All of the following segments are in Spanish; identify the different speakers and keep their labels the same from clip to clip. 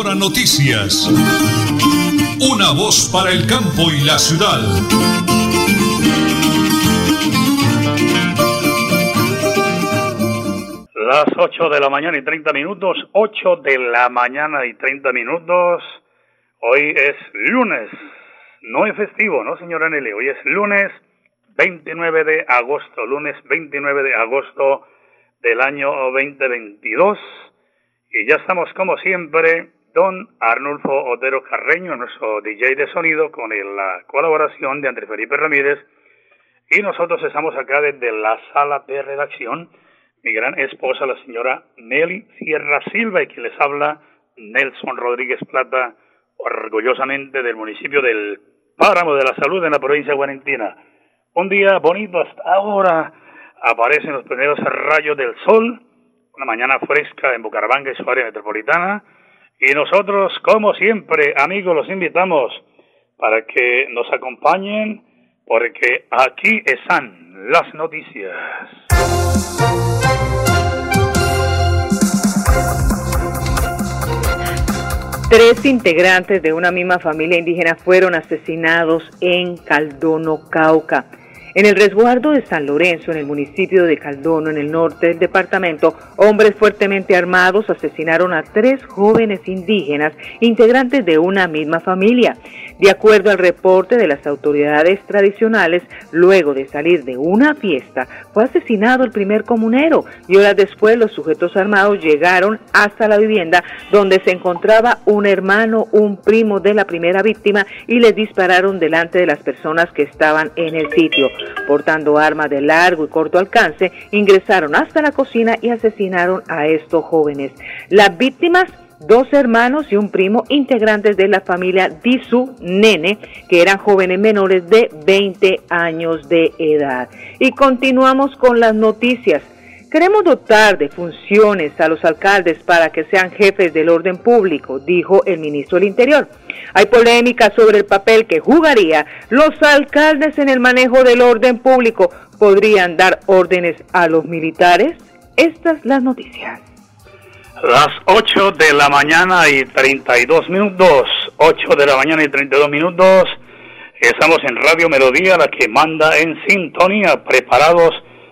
Speaker 1: Ahora Noticias. Una voz para el campo y la ciudad.
Speaker 2: Las 8 de la mañana y 30 minutos, 8 de la mañana y 30 minutos. Hoy es lunes, no es festivo, ¿no, señora Nelly? Hoy es lunes 29 de agosto, lunes 29 de agosto del año 2022. Y ya estamos, como siempre, don Arnulfo Otero Carreño, nuestro DJ de sonido, con la colaboración de Andrés Felipe Ramírez. Y nosotros estamos acá desde la sala de redacción. Mi gran esposa, la señora Nelly Sierra Silva, y quien les habla, Nelson Rodríguez Plata, orgullosamente del municipio del Páramo de la Salud en la provincia de Guarentina. Un día bonito hasta ahora, aparecen los primeros rayos del sol, una mañana fresca en Bucaramanga y su área metropolitana, y nosotros, como siempre, amigos, los invitamos para que nos acompañen, porque aquí están las noticias.
Speaker 3: Tres integrantes de una misma familia indígena fueron asesinados en Caldono, Cauca. En el resguardo de San Lorenzo, en el municipio de Caldono, en el norte del departamento, hombres fuertemente armados asesinaron a tres jóvenes indígenas integrantes de una misma familia. De acuerdo al reporte de las autoridades tradicionales, luego de salir de una fiesta, fue asesinado el primer comunero y horas después los sujetos armados llegaron hasta la vivienda donde se encontraba un hermano, un primo de la primera víctima y les dispararon delante de las personas que estaban en el sitio. Portando armas de largo y corto alcance, ingresaron hasta la cocina y asesinaron a estos jóvenes. Las víctimas dos hermanos y un primo integrantes de la familia Disu Nene, que eran jóvenes menores de 20 años de edad. Y continuamos con las noticias. Queremos dotar de funciones a los alcaldes para que sean jefes del orden público, dijo el ministro del Interior. Hay polémica sobre el papel que jugaría los alcaldes en el manejo del orden público. ¿Podrían dar órdenes a los militares? Estas las noticias.
Speaker 2: Las 8 de la mañana y 32 minutos. 8 de la mañana y 32 minutos. Estamos en Radio Melodía, la que manda en sintonía, preparados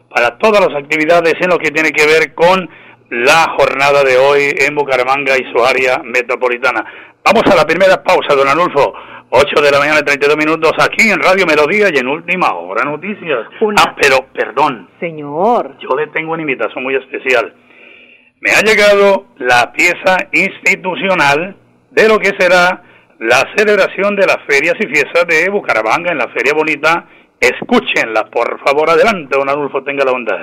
Speaker 2: para todas las actividades en lo que tiene que ver con la jornada de hoy en Bucaramanga y su área metropolitana. Vamos a la primera pausa, don Anulfo. 8 de la mañana y 32 minutos aquí en Radio Melodía y en Última Hora Noticias. Ah, pero perdón.
Speaker 3: Señor.
Speaker 2: Yo le tengo una invitación muy especial me ha llegado la pieza institucional de lo que será la celebración de las ferias y fiestas de Bucaramanga en la Feria Bonita. Escúchenla, por favor, adelante, don Adolfo, tenga la bondad.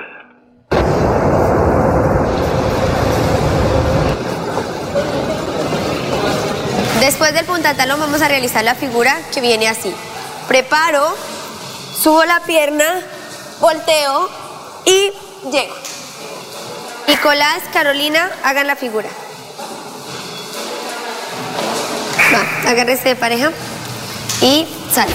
Speaker 4: Después del puntatalón vamos a realizar la figura que viene así. Preparo, subo la pierna, volteo y llego. Nicolás, Carolina, hagan la figura. Va, agárrese de pareja y sale.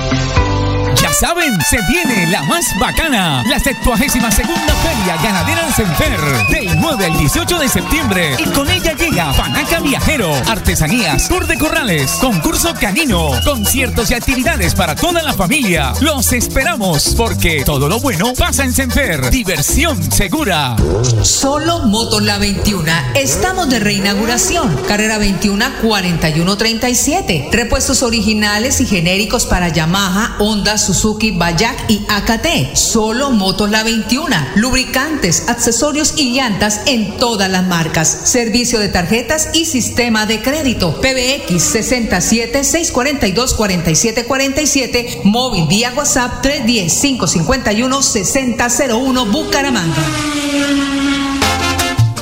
Speaker 5: Saben, se viene la más bacana, la 72 segunda Feria Ganadera de Senfer, del 9 al 18 de septiembre. Y con ella llega Panaca Viajero, artesanías, tour de corrales, concurso canino, conciertos y actividades para toda la familia. Los esperamos, porque todo lo bueno pasa en Senfer. Diversión segura.
Speaker 6: Solo Motos La 21. Estamos de reinauguración. Carrera 21 4137. Repuestos originales y genéricos para Yamaha, Honda, Suzuki, Bayak y AKT. Solo Motos La 21. Lubricantes, accesorios y llantas en todas las marcas. Servicio de tarjetas y sistema de crédito. PBX 67 642 4747. Móvil vía WhatsApp 310 551 6001 Bucaramanga.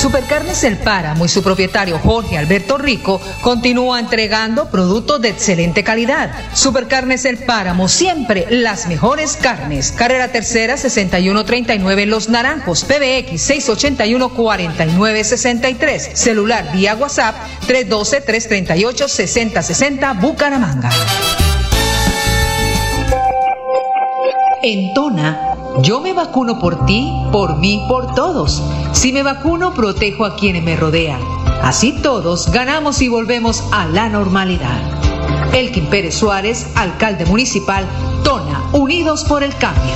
Speaker 6: Supercarnes El Páramo y su propietario Jorge Alberto Rico continúa entregando productos de excelente calidad. Supercarnes El Páramo, siempre las mejores carnes. Carrera Tercera 6139 Los Naranjos, PBX 681 4963. Celular vía WhatsApp 312 338 6060 Bucaramanga. En Tona, yo me vacuno por ti, por mí, por todos. Si me vacuno, protejo a quienes me rodean. Así todos ganamos y volvemos a la normalidad. Elkin Pérez Suárez, alcalde municipal, Tona, Unidos por el Cambio.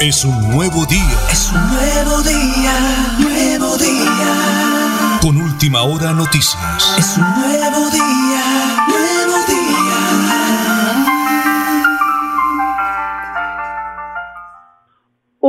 Speaker 1: Es un nuevo día.
Speaker 7: Es un nuevo día, nuevo día.
Speaker 1: Con última hora noticias.
Speaker 7: Es un nuevo día,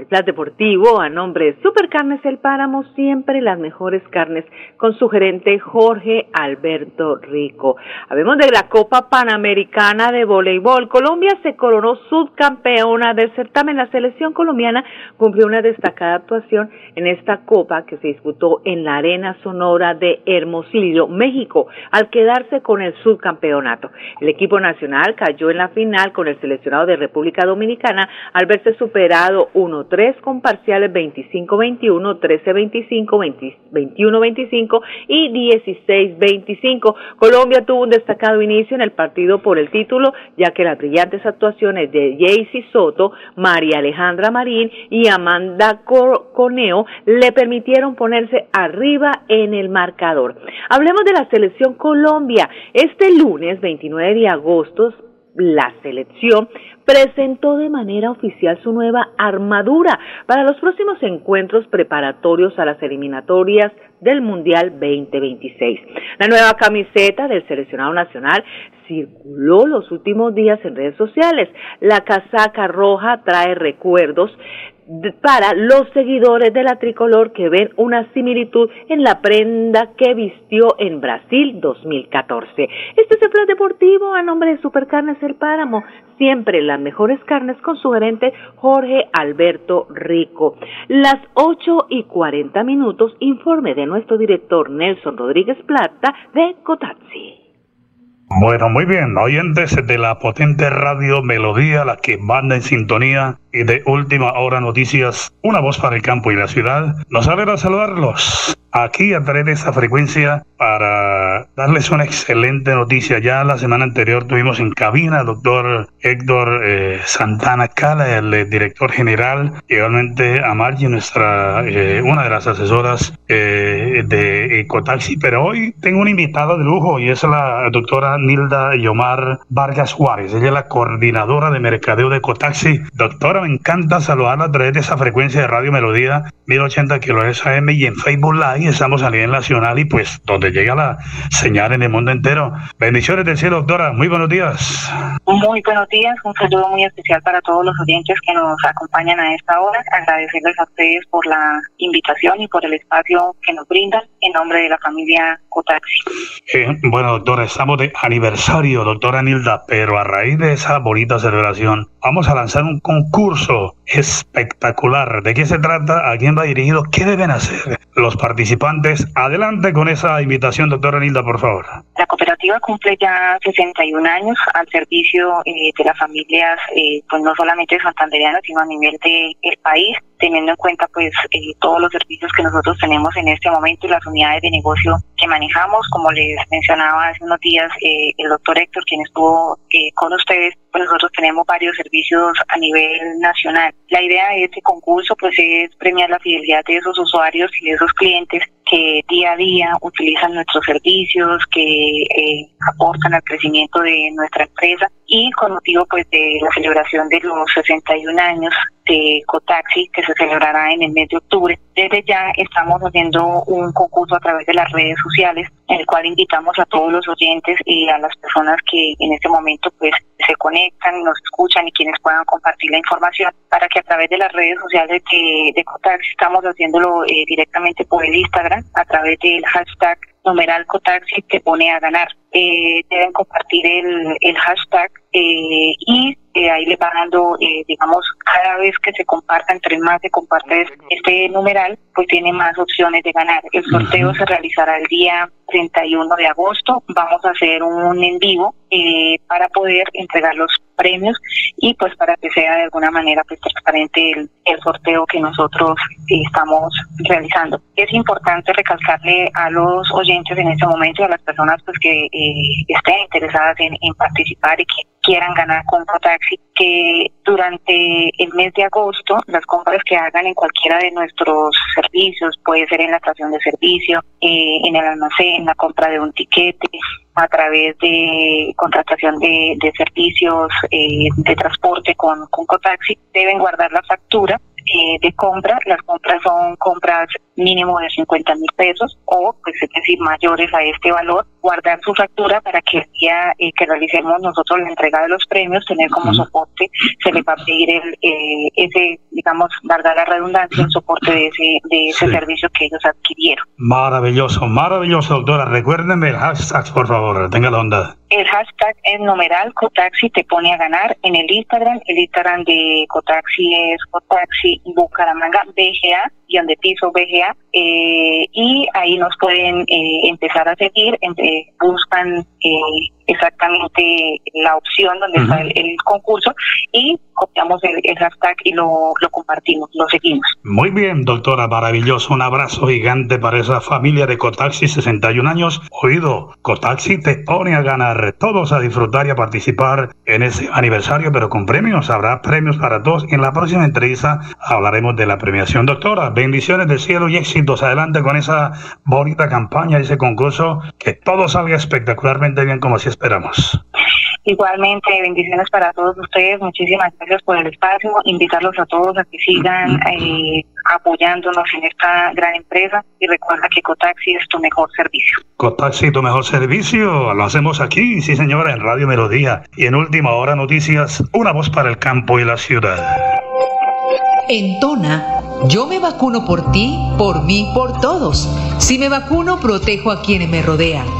Speaker 3: El Plan Deportivo, a nombre de Supercarnes El Páramo, siempre las mejores carnes, con su gerente Jorge Alberto Rico. Hablemos de la Copa Panamericana de Voleibol. Colombia se coronó subcampeona del certamen. La selección colombiana cumplió una destacada actuación en esta Copa que se disputó en la Arena Sonora de Hermosillo, México, al quedarse con el subcampeonato. El equipo nacional cayó en la final con el seleccionado de República Dominicana al verse superado 1 3 con parciales 25-21, 13-25, 21-25 y 16-25. Colombia tuvo un destacado inicio en el partido por el título, ya que las brillantes actuaciones de Jaycee Soto, María Alejandra Marín y Amanda Coneo le permitieron ponerse arriba en el marcador. Hablemos de la selección Colombia. Este lunes 29 de agosto la selección presentó de manera oficial su nueva armadura para los próximos encuentros preparatorios a las eliminatorias del Mundial 2026. La nueva camiseta del seleccionado nacional circuló los últimos días en redes sociales. La casaca roja trae recuerdos para los seguidores de la tricolor que ven una similitud en la prenda que vistió en Brasil 2014. Este es el plan deportivo a nombre de Supercarnes El Páramo, siempre las mejores carnes con su gerente Jorge Alberto Rico. Las 8 y 40 minutos, informe de nuestro director Nelson Rodríguez Plata de Cotaxi.
Speaker 2: Bueno, muy bien, oyentes de la potente radio Melodía, la que manda en sintonía y de última hora noticias, una voz para el campo y la ciudad, nos alegra saludarlos aquí a través de esta frecuencia para darles una excelente noticia. Ya la semana anterior tuvimos en cabina al doctor Héctor eh, Santana Cala, el eh, director general, igualmente a Margie, nuestra, eh, una de las asesoras de Ecotaxi. Pero hoy tengo una invitada de lujo y es la doctora Nilda Yomar Vargas Juárez. Ella es la coordinadora de mercadeo de Ecotaxi. Doctora, me encanta saludarla a través de esa frecuencia de Radio Melodía, 1080 kHz AM y en Facebook Live estamos a nivel nacional y pues donde llega la señal en el mundo entero. Bendiciones del cielo, doctora. Muy buenos días.
Speaker 8: Muy buenos días. Un saludo muy especial para todos los oyentes que nos acompañan a esta hora. Agradecerles a ustedes por la invitación y por el espacio que nos brindan en nombre de la familia
Speaker 2: Eh, bueno, doctora, estamos de aniversario, doctora Nilda, pero a raíz de esa bonita celebración, vamos a lanzar un concurso espectacular. ¿De qué se trata? ¿A quién va dirigido? ¿Qué deben hacer los participantes? Adelante con esa invitación, doctora Nilda, por favor.
Speaker 8: La cooperativa cumple ya 61 años al servicio eh, de las familias, eh, pues no solamente santanderianas, sino a nivel del el país teniendo en cuenta pues eh, todos los servicios que nosotros tenemos en este momento y las unidades de negocio que manejamos, como les mencionaba hace unos días eh, el doctor Héctor, quien estuvo eh, con ustedes, pues nosotros tenemos varios servicios a nivel nacional. La idea de este concurso pues es premiar la fidelidad de esos usuarios y de esos clientes que día a día utilizan nuestros servicios, que aportan al crecimiento de nuestra empresa y con motivo pues de la celebración de los 61 años de Cotaxi que se celebrará en el mes de octubre. Desde ya estamos haciendo un concurso a través de las redes sociales en el cual invitamos a todos los oyentes y a las personas que en este momento pues se conectan, nos escuchan y quienes puedan compartir la información para que a través de las redes sociales de, de Cotaxi estamos haciéndolo eh, directamente por el Instagram a través del hashtag numeral Cotaxi que pone a ganar. Eh, deben compartir el, el hashtag eh, y eh, ahí le va dando, eh, digamos, cada vez que se comparta, entre más se comparte este numeral, pues tiene más opciones de ganar. El sorteo se realizará el día 31 de agosto. Vamos a hacer un en vivo eh, para poder entregar los premios y pues para que sea de alguna manera pues transparente el, el sorteo que nosotros estamos realizando. Es importante recalcarle a los oyentes en este momento y a las personas pues que estén interesadas en participar y que quieran ganar con Taxi, que durante el mes de agosto las compras que hagan en cualquiera de nuestros servicios, puede ser en la estación de servicio, eh, en el almacén, la compra de un tiquete, a través de contratación de, servicios eh, de transporte con, con Cotaxi, deben guardar la factura eh, de compra. Las compras son compras mínimo de 50 mil pesos o, pues es decir, mayores a este valor, guardar su factura para que el día eh, que realicemos nosotros la entrega de los premios, tener como soporte, se le va a pedir el, eh, ese, digamos, valga la redundancia, el soporte de ese, de ese servicio que ellos adquirieron.
Speaker 2: Maravilloso, maravilloso, doctora. Recuérdenme el hashtag, por favor, tenga la onda.
Speaker 8: El hashtag es numeral Cotaxi te pone a ganar en el Instagram. El Instagram de Cotaxi es Cotaxi Bucaramanga BGA de piso BGA eh, y ahí nos pueden eh, empezar a seguir, entre, buscan eh, exactamente la opción donde está el, concurso y copiamos el, hashtag y lo, lo, compartimos, lo seguimos.
Speaker 2: Muy bien, doctora, maravilloso. Un abrazo gigante para esa familia de Cotaxi, 61 años. Oído, Cotaxi te pone a ganar, todos a disfrutar y a participar en ese aniversario, pero con premios. Habrá premios para todos. En la próxima entrevista hablaremos de la premiación. Doctora, bendiciones del cielo y éxitos. Adelante con esa bonita campaña, ese concurso. Que todo salga espectacularmente bien como si es esperamos.
Speaker 8: Igualmente, bendiciones para todos ustedes. Muchísimas gracias por el espacio. Invitarlos a todos a que sigan eh, apoyándonos en esta gran empresa y recuerda que Cotaxi es tu mejor servicio.
Speaker 2: Cotaxi, tu mejor servicio. Lo hacemos aquí, sí señora, en Radio Melodía. Y en Última Hora Noticias, una voz para el campo y la ciudad.
Speaker 6: En Tona, yo me vacuno por ti, por mí, por todos. Si me vacuno, protejo a quienes me rodean.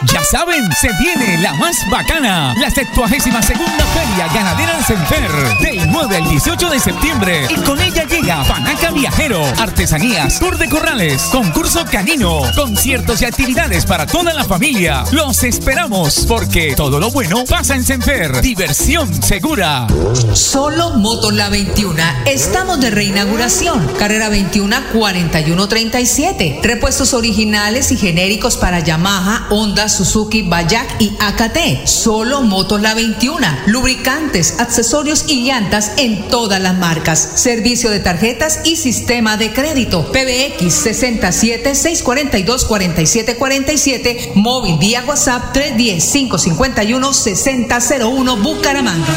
Speaker 5: Ya saben, se viene la más bacana, la 72 segunda Feria Ganadera del Senfer, del 9 al 18 de septiembre. Y con ella llega Panaca Viajero, artesanías, tour de corrales, concurso canino, conciertos y actividades para toda la familia. Los esperamos porque todo lo bueno pasa en Senfer. Diversión segura.
Speaker 6: Solo Motor La 21. Estamos de reinauguración. Carrera 21 4137. Repuestos originales y genéricos para Yamaha, Honda, Suzuki, Bayak y AKT. Solo Motos La 21. Lubricantes, accesorios y llantas en todas las marcas. Servicio de tarjetas y sistema de crédito. PBX 67 642 4747. Móvil vía WhatsApp 310 551 6001 Bucaramanga.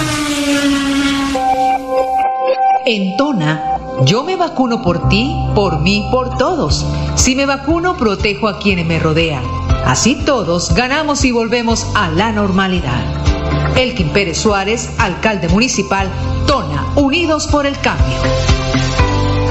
Speaker 6: En Tona, yo me vacuno por ti, por mí, por todos. Si me vacuno, protejo a quienes me rodean. Así todos ganamos y volvemos a la normalidad. Elkin Pérez Suárez, alcalde municipal, Tona, Unidos por el Cambio.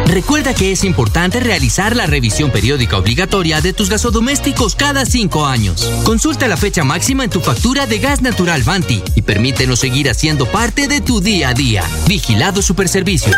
Speaker 9: Recuerda que es importante realizar la revisión periódica obligatoria de tus gasodomésticos cada cinco años. Consulta la fecha máxima en tu factura de gas natural Vanti y permítenos seguir haciendo parte de tu día a día. Vigilado Superservicios.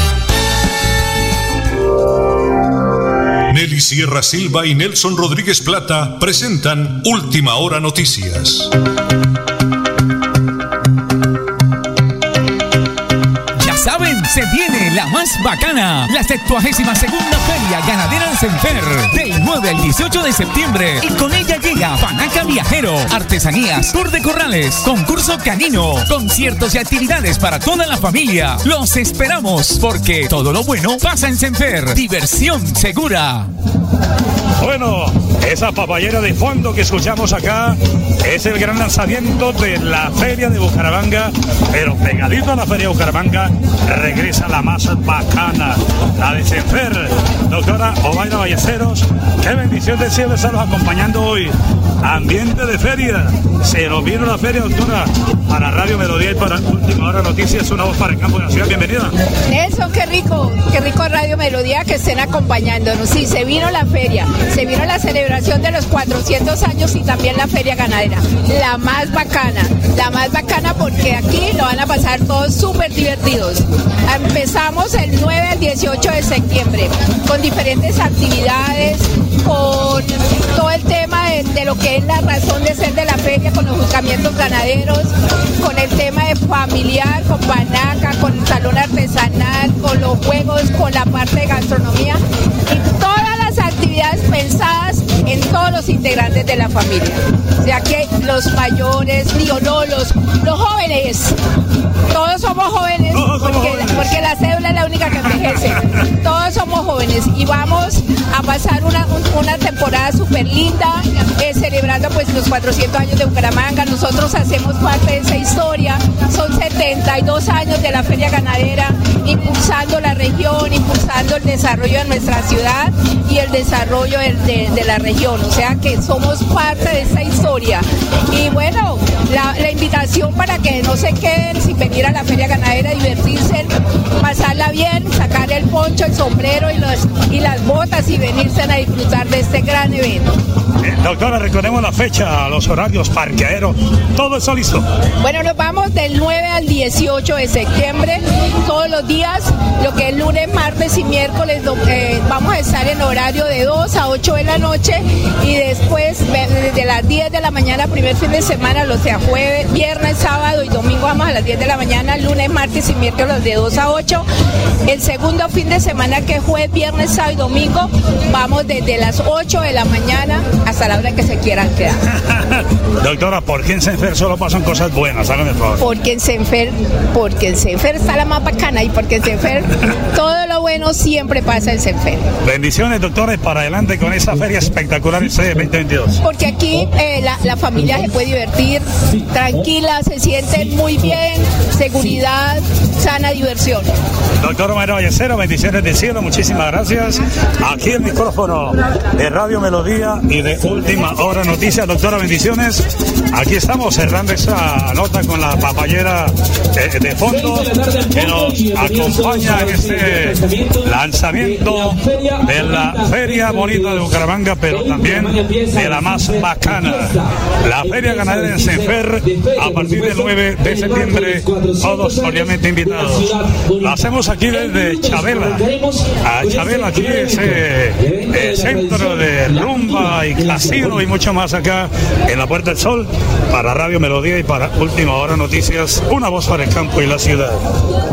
Speaker 1: Nelly Sierra Silva y Nelson Rodríguez Plata presentan Última Hora Noticias.
Speaker 5: Ya saben, se viene la más bacana, la 72 segunda Feria Ganadera del Senfer, del 9 al 18 de septiembre. Y con ella llega Panaca Viajero, artesanías, tour de corrales, concurso canino, conciertos y actividades para toda la familia. Los esperamos porque todo lo bueno pasa en Senfer. Diversión segura.
Speaker 2: Bueno, esa papayera de fondo que escuchamos acá es el gran lanzamiento de la Feria de Bucaramanga, pero pegadito a la Feria de Bucaramanga regresa la más bacana, la de Senfer. Doctora Ovaira Ballesteros, qué bendición del cielo estarlos acompañando hoy. Ambiente de feria, se nos vino la feria, doctora, para Radio Melodía y para Última Hora Noticias, una voz para el campo de la ciudad. Bienvenida.
Speaker 10: Eso, qué rico, qué rico Radio Melodía que estén acompañándonos. Sí, se vino la feria, se vino la celebración de los 400 años y también la feria ganadera. La más bacana, la más bacana porque aquí lo van a pasar todos súper divertidos. Empezamos el 9 al 18 de septiembre con diferentes actividades, con todo el tema de, lo que es la razón de ser de la feria, con los juzgamientos ganaderos, con el tema de familiar, con panaca, con salón artesanal, con los juegos, con la parte de gastronomía y actividades pensadas en todos los integrantes de la familia. O sea que los mayores, digo, no, los, los jóvenes, todos somos jóvenes porque, porque la cédula es la única que envejece. Todos somos jóvenes y vamos a pasar una, un- una temporada súper linda, celebrando pues los 400 años de Bucaramanga. Nosotros hacemos parte de esa historia. Son 72 años de la feria ganadera, impulsando la región, impulsando el desarrollo de nuestra ciudad y el desarrollo de, la región. O sea que somos parte de esa historia. Y bueno, la, la invitación para que no se queden sin venir a la feria ganadera, divertirse, pasarla bien, sacar el poncho, el sombrero y, los, y las botas y venirse a disfrutar de este gran evento.
Speaker 2: Eh, doctora, recordemos la fecha, los horarios, parqueadero, todo eso listo.
Speaker 10: Bueno, nos vamos del 9 al 18 de septiembre, todos los días, lo que es lunes, martes y miércoles, vamos a estar en horario de 2 a 8 de la noche y después desde las 10 de la mañana, primer fin de semana, los sea jueves, viernes, sábado y domingo vamos a las 10 de la mañana, lunes, martes y miércoles de 2 a 8. El segundo fin de semana que es jueves, viernes, sábado y domingo, vamos desde las 8 de la mañana hasta la hora que se quieran quedar.
Speaker 2: Doctora, ¿por qué en Senfer solo pasan cosas buenas? Hágame el favor.
Speaker 10: Porque en Senfer, porque en Senfer está la más bacana y porque en Senfer todo lo bueno siempre pasa en Senfer.
Speaker 2: Bendiciones, doctores, para adelante con esta feria espectacular este 2022.
Speaker 10: Porque aquí eh, la, la familia se puede divertir tranquila, se sienten muy bien, seguridad, sana diversión.
Speaker 11: Doctor Mario Vallecero, bendiciones del cielo, muchísimas gracias. Aquí el micrófono de Radio Melodía y de Última Hora Noticias. Doctora, bendiciones. Aquí estamos cerrando esa nota con la papayera eh, de fondo que nos acompaña en este lanzamiento de la Feria Bonita de Bucaramanga, pero también de la más bacana, la Feria Ganadera en Senfer, a partir del 9 de septiembre, todos obviamente invitados. Lo hacemos aquí desde Chabela, a Chabela, aquí ese eh, centro de rumba y casino y mucho más acá en la Puerta del Sol, para Radio Melodía y para Última Hora Noticias, una voz para el campo y la ciudad.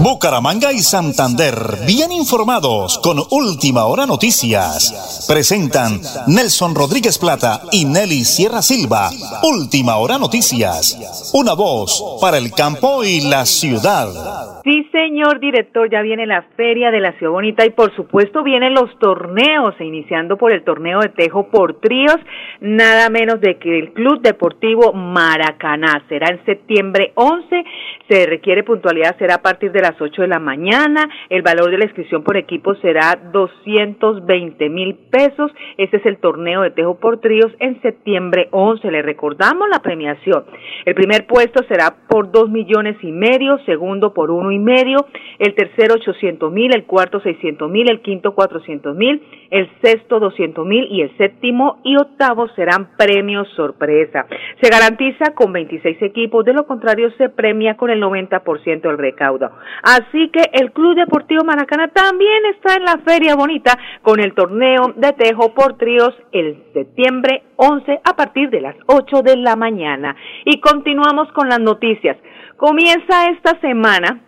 Speaker 12: Bucaramanga y Santander, bien informados con Última Hora Noticias. Presentan Nelson Rodríguez Plata y Nelly Sierra Silva. Última Hora Noticias. Una voz para el campo y la ciudad.
Speaker 3: Sí, señor director, ya viene la feria de la Ciudad Bonita y por supuesto vienen los torneos, iniciando por el torneo de tejo por tríos, nada menos de que el Club Deportivo Maracaná. Será en septiembre 11, se requiere puntualidad, será a partir de las 8 de la mañana, el valor de la inscripción por equipo será 220 mil pesos, este es el torneo de tejo por tríos en septiembre 11, le recordamos la premiación. El primer puesto será por 2 millones y medio, segundo por uno y medio, el tercero 800 mil, el cuarto 600 mil, el quinto 400 mil, el sexto 200 mil y el séptimo y octavo serán premios sorpresa. Se garantiza con 26 equipos, de lo contrario se premia con el 90% del recaudo. Así que el Club Deportivo Maracana también está en la Feria Bonita con el torneo de tejo por tríos el septiembre 11 a partir de las 8 de la mañana. Y continuamos con las noticias. Comienza esta semana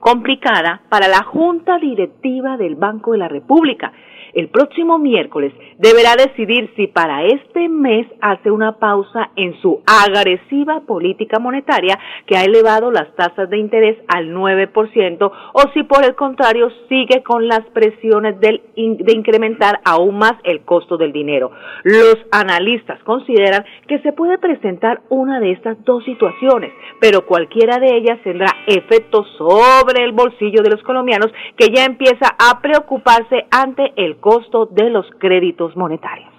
Speaker 3: complicada para la Junta Directiva del Banco de la República. El próximo miércoles deberá decidir si para este mes hace una pausa en su agresiva política monetaria que ha elevado las tasas de interés al 9% o si por el contrario sigue con las presiones del, de incrementar aún más el costo del dinero. Los analistas consideran que se puede presentar una de estas dos situaciones, pero cualquiera de ellas tendrá efectos sobre el bolsillo de los colombianos que ya empieza a preocuparse ante el costo de los créditos monetarios.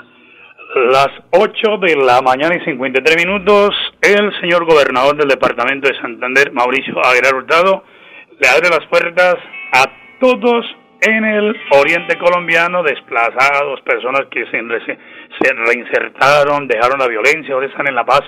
Speaker 2: Las 8 de la mañana y 53 minutos, el señor gobernador del departamento de Santander, Mauricio Aguilar Hurtado, le abre las puertas a todos en el oriente colombiano, desplazados, personas que se, se reinsertaron, dejaron la violencia, ahora están en la paz.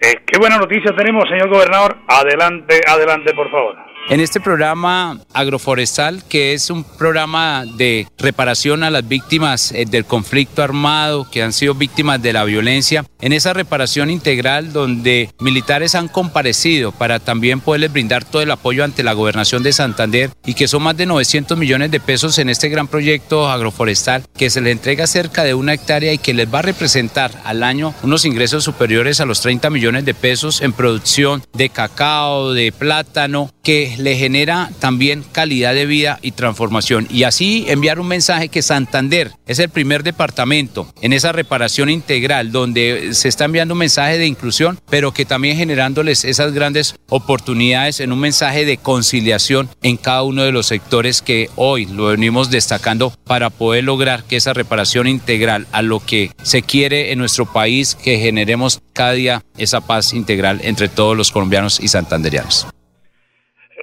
Speaker 2: Eh, qué buena noticia tenemos, señor gobernador. Adelante, adelante, por favor
Speaker 13: en este programa agroforestal, que es un programa de reparación a las víctimas eh, del conflicto armado, que han sido víctimas de la violencia, en esa reparación integral donde militares han comparecido para también poderles brindar todo el apoyo ante la gobernación de Santander y que son más de 900 millones de pesos en este gran proyecto agroforestal que se le entrega cerca de una hectárea y que les va a representar al año unos ingresos superiores a los 30 millones de pesos en producción de cacao, de plátano, que le genera también calidad de vida y transformación. Y así enviar un mensaje que Santander es el primer departamento en esa reparación integral donde se está enviando un mensaje de inclusión, pero que también generándoles esas grandes oportunidades en un mensaje de conciliación en cada uno de los sectores que hoy lo venimos destacando para poder lograr que esa reparación integral a lo que se quiere en nuestro país, que generemos cada día esa paz integral entre todos los colombianos y santanderianos.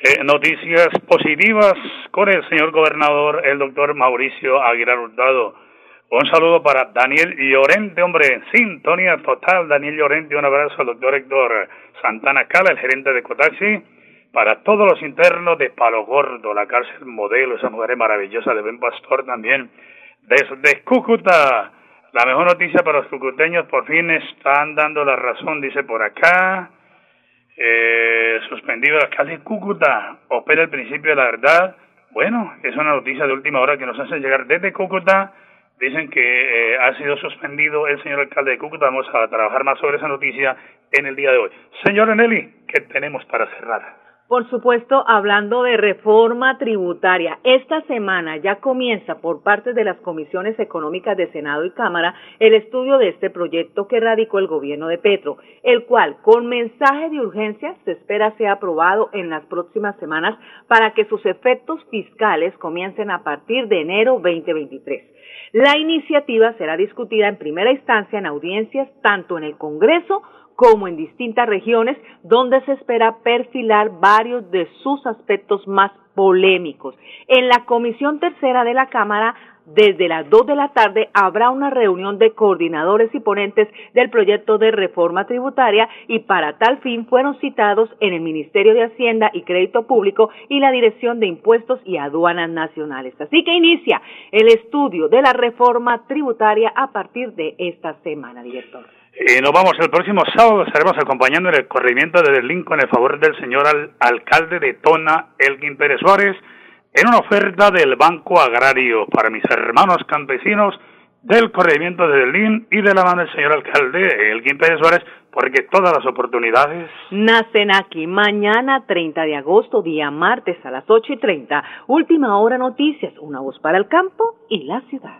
Speaker 2: Eh, noticias positivas con el señor gobernador, el doctor Mauricio Aguilar Hurtado. Un saludo para Daniel Llorente, hombre, sintonía total. Daniel Llorente, un abrazo al doctor Héctor Santana Cala, el gerente de Cotaxi. Para todos los internos de Palo Gordo, la cárcel modelo, esa mujer maravillosa de Buen Pastor también. Desde Cúcuta, la mejor noticia para los cucuteños, por fin están dando la razón, dice por acá eh, suspendido el alcalde de Cúcuta, opera el principio de la verdad. Bueno, es una noticia de última hora que nos hace llegar desde Cúcuta. Dicen que eh, ha sido suspendido el señor alcalde de Cúcuta. Vamos a trabajar más sobre esa noticia en el día de hoy. Señor Nelly, ¿qué tenemos para cerrar?
Speaker 3: Por supuesto, hablando de reforma tributaria, esta semana ya comienza por parte de las comisiones económicas de Senado y Cámara el estudio de este proyecto que radicó el gobierno de Petro, el cual, con mensaje de urgencia, se espera sea aprobado en las próximas semanas para que sus efectos fiscales comiencen a partir de enero 2023. La iniciativa será discutida en primera instancia en audiencias tanto en el Congreso como en distintas regiones donde se espera perfilar varios de sus aspectos más polémicos. En la Comisión Tercera de la Cámara desde las 2 de la tarde habrá una reunión de coordinadores y ponentes del proyecto de reforma tributaria y para tal fin fueron citados en el Ministerio de Hacienda y Crédito Público y la Dirección de Impuestos y Aduanas Nacionales. Así que inicia el estudio de la reforma tributaria a partir de esta semana, director.
Speaker 2: Y nos vamos el próximo sábado, estaremos acompañando en el corrimiento de Lincoln en favor del señor alcalde de Tona, Elgin Pérez Suárez, en una oferta del Banco Agrario para mis hermanos campesinos del corregimiento de Berlín y de la mano del señor alcalde Elgin Pérez Suárez, porque todas las oportunidades
Speaker 3: nacen aquí. Mañana 30 de agosto, día martes a las 8 y 30. Última hora noticias, una voz para el campo y la ciudad.